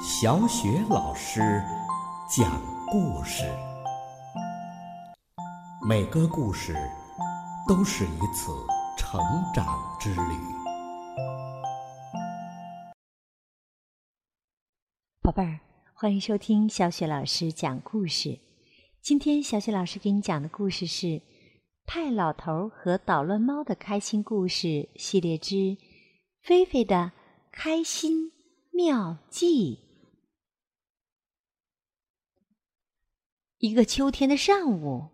小雪老师讲故事，每个故事都是一次成长之旅。宝贝儿，欢迎收听小雪老师讲故事。今天小雪老师给你讲的故事是《派老头和捣乱猫的开心故事》系列之《菲菲的开心妙计》。一个秋天的上午，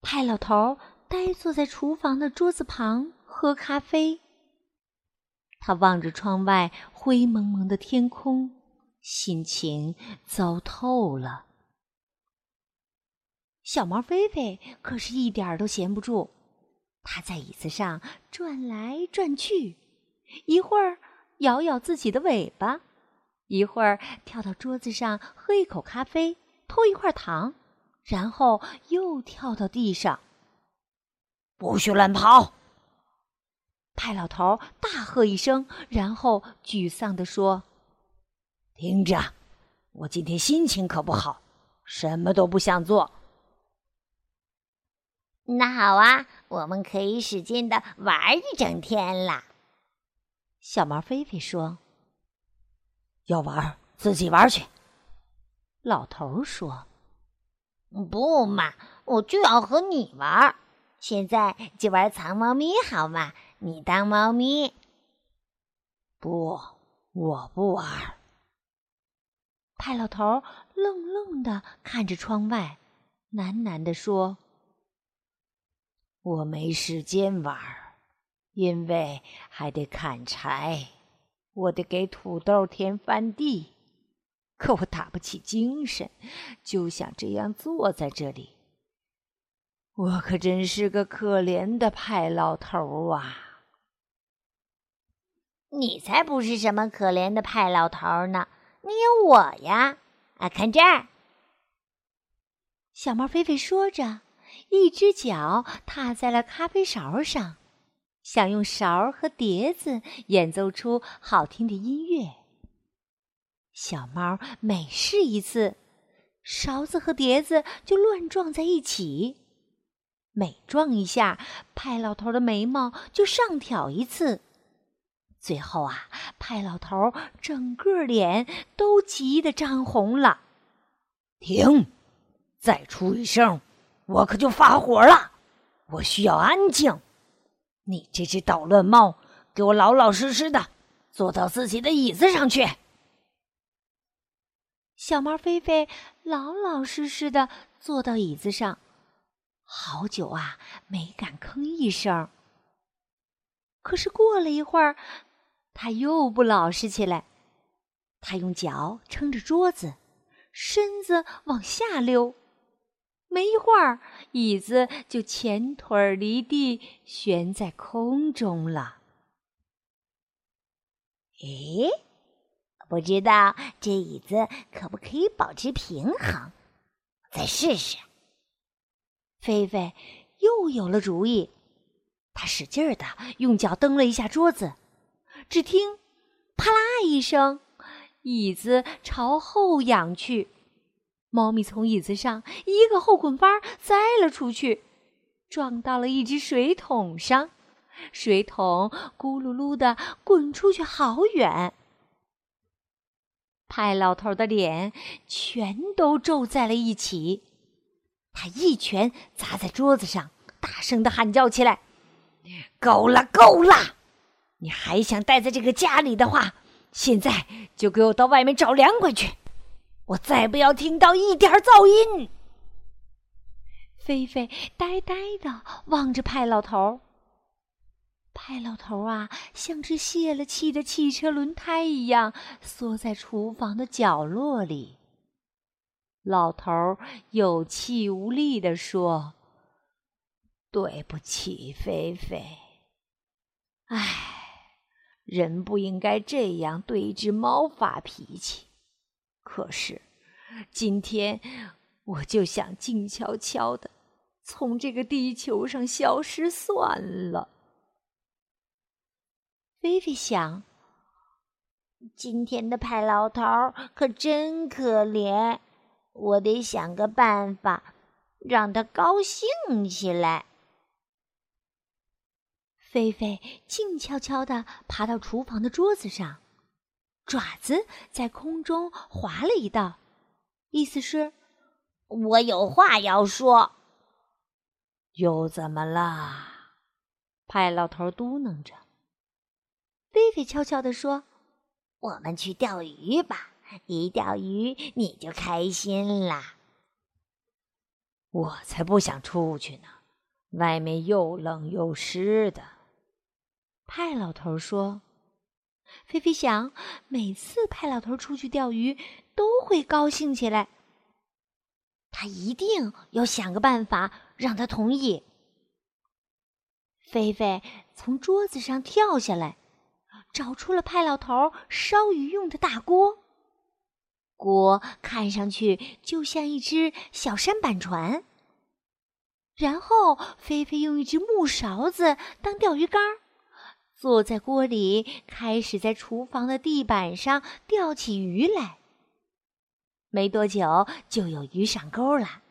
派老头呆坐在厨房的桌子旁喝咖啡。他望着窗外灰蒙蒙的天空，心情糟透了。小猫菲菲可是一点儿都闲不住，它在椅子上转来转去，一会儿摇摇自己的尾巴，一会儿跳到桌子上喝一口咖啡。偷一块糖，然后又跳到地上。不许乱跑！派老头大喝一声，然后沮丧地说：“听着，我今天心情可不好，什么都不想做。”那好啊，我们可以使劲的玩一整天啦。小毛菲菲说：“要玩自己玩去。”老头说：“不嘛，我就要和你玩。现在就玩藏猫咪好吗？你当猫咪。”不，我不玩。派老头愣愣的看着窗外，喃喃地说：“我没时间玩，因为还得砍柴，我得给土豆添翻地。”可我打不起精神，就想这样坐在这里。我可真是个可怜的派老头啊！你才不是什么可怜的派老头呢，你有我呀！啊，看这儿！小猫菲菲说着，一只脚踏在了咖啡勺上，想用勺和碟子演奏出好听的音乐。小猫每试一次，勺子和碟子就乱撞在一起；每撞一下，派老头的眉毛就上挑一次。最后啊，派老头整个脸都急得涨红了。停！再出一声，我可就发火了。我需要安静。你这只捣乱猫，给我老老实实的坐到自己的椅子上去。小猫菲菲老老实实的坐到椅子上，好久啊，没敢吭一声。可是过了一会儿，它又不老实起来。它用脚撑着桌子，身子往下溜，没一会儿，椅子就前腿离地，悬在空中了。诶？不知道这椅子可不可以保持平衡？再试试。菲菲又有了主意，他使劲儿的用脚蹬了一下桌子，只听“啪啦”一声，椅子朝后仰去，猫咪从椅子上一个后滚翻栽了出去，撞到了一只水桶上，水桶咕噜噜的滚出去好远。派老头的脸全都皱在了一起，他一拳砸在桌子上，大声的喊叫起来：“够了，够了！你还想待在这个家里的话，现在就给我到外面找凉快去！我再不要听到一点噪音。”菲菲呆呆的望着派老头。派老头啊，像只泄了气的汽车轮胎一样，缩在厨房的角落里。老头有气无力地说：“对不起，菲菲。唉，人不应该这样对一只猫发脾气。可是，今天我就想静悄悄的从这个地球上消失算了。”菲菲想：“今天的派老头可真可怜，我得想个办法让他高兴起来。菲菲静悄悄地爬到厨房的桌子上，爪子在空中划了一道，意思是：“我有话要说。”又怎么了？派老头嘟囔着。菲菲悄悄地说。我们去钓鱼吧！一钓鱼你就开心啦。我才不想出去呢，外面又冷又湿的。派老头说：“菲菲想，每次派老头出去钓鱼，都会高兴起来。他一定要想个办法让他同意。”菲菲从桌子上跳下来。找出了派老头烧鱼用的大锅，锅看上去就像一只小舢板船。然后，菲菲用一只木勺子当钓鱼竿，坐在锅里，开始在厨房的地板上钓起鱼来。没多久，就有鱼上钩了，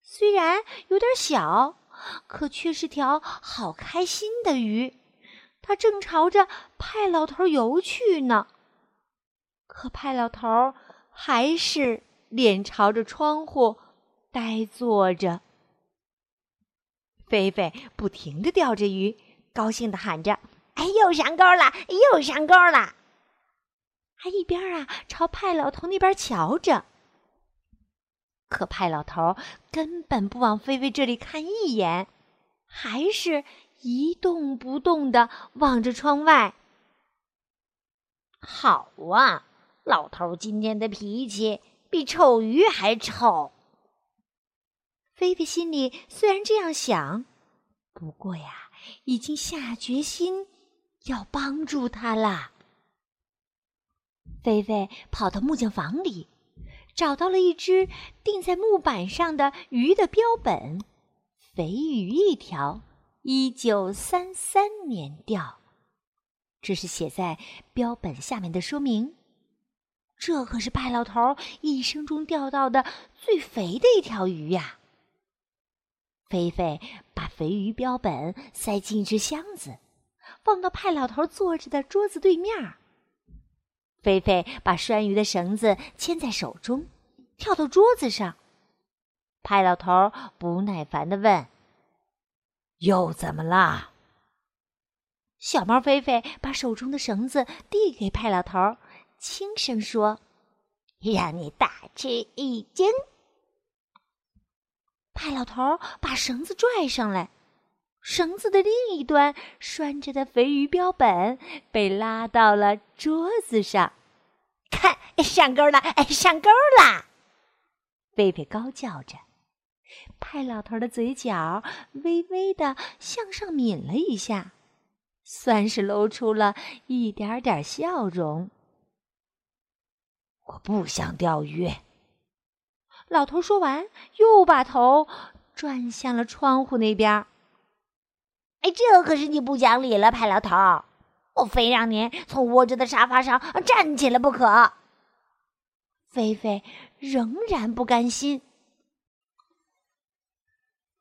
虽然有点小，可却是条好开心的鱼。他正朝着派老头游去呢，可派老头还是脸朝着窗户呆坐着。菲菲不停的钓着鱼，高兴的喊着：“哎，又上钩了，又上钩了！”还一边啊朝派老头那边瞧着。可派老头根本不往菲菲这里看一眼，还是。一动不动的望着窗外。好啊，老头今天的脾气比臭鱼还臭。菲菲心里虽然这样想，不过呀，已经下决心要帮助他了。菲菲跑到木匠房里，找到了一只钉在木板上的鱼的标本，肥鱼一条。一九三三年钓，这是写在标本下面的说明。这可是派老头一生中钓到的最肥的一条鱼呀！菲菲把肥鱼标本塞进一只箱子，放到派老头坐着的桌子对面。菲菲把拴鱼的绳子牵在手中，跳到桌子上。派老头不耐烦地问。又怎么啦？小猫菲菲把手中的绳子递给派老头，轻声说：“让你大吃一惊。”派老头把绳子拽上来，绳子的另一端拴着的肥鱼标本被拉到了桌子上。看，上钩了！哎，上钩了！菲菲高叫着。派老头的嘴角微微的向上抿了一下，算是露出了一点点笑容。我不想钓鱼。老头说完，又把头转向了窗户那边。哎，这可是你不讲理了，派老头！我非让您从窝着的沙发上站起来不可。菲菲仍然不甘心。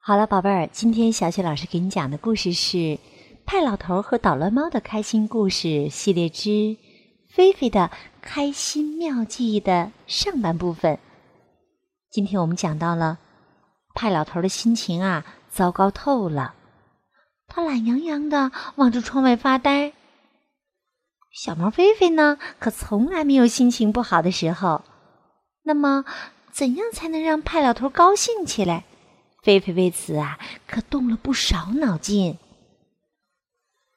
好了，宝贝儿，今天小雪老师给你讲的故事是《派老头和捣乱猫的开心故事系列之菲菲的开心妙计》的上半部分。今天我们讲到了派老头的心情啊，糟糕透了。他懒洋洋的望着窗外发呆。小猫菲菲呢，可从来没有心情不好的时候。那么，怎样才能让派老头高兴起来？菲菲为此啊，可动了不少脑筋。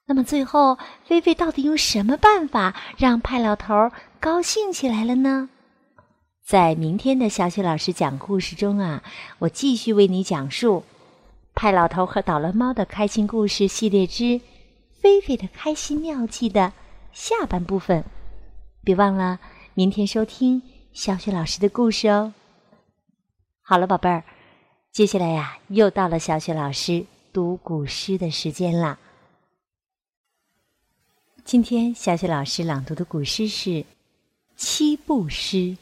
那么最后，菲菲到底用什么办法让派老头高兴起来了呢？在明天的小雪老师讲故事中啊，我继续为你讲述《派老头和捣乱猫的开心故事系列之菲菲的开心妙计》的下半部分。别忘了明天收听小雪老师的故事哦。好了，宝贝儿。接下来呀，又到了小雪老师读古诗的时间了。今天小雪老师朗读的古诗是《七步诗》。《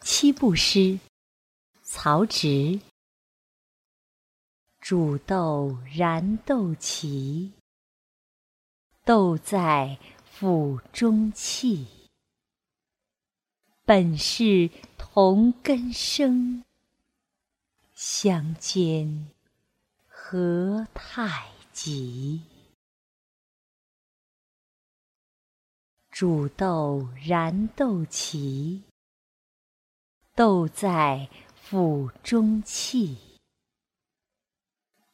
七步诗》，曹植。煮豆燃豆萁，豆在釜中泣。本是同根生，相煎何太急。煮豆燃豆萁，豆在釜中泣。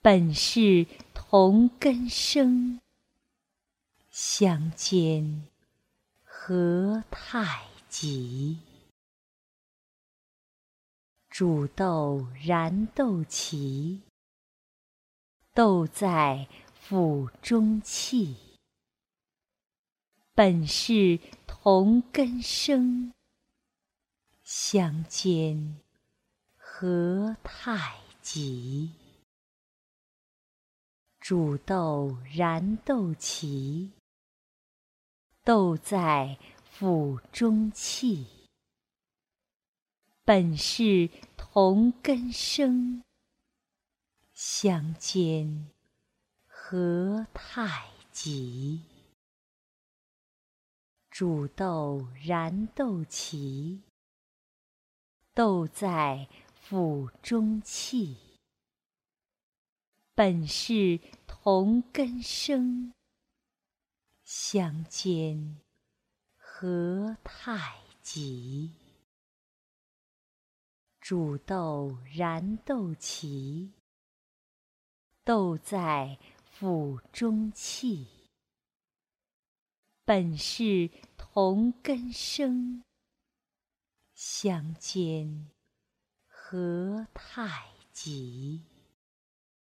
本是同根生，相煎何太急。煮豆燃豆萁，豆在釜中泣。本是同根生，相煎何太急。煮豆燃豆萁，豆在釜中泣。本是同根生，相煎何太急。煮豆燃豆萁，豆在釜中泣。本是同根生，相煎何太急。煮豆燃豆萁，豆在釜中泣。本是同根生，相煎何太急。